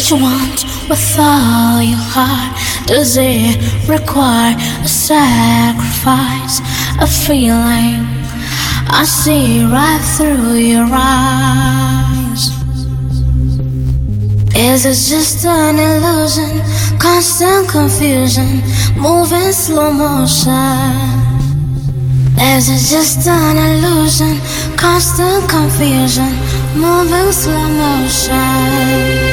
What you want with all your heart? Does it require a sacrifice, a feeling? I see right through your eyes. Is it just an illusion? Constant confusion, moving slow motion. Is it just an illusion? Constant confusion, moving slow motion.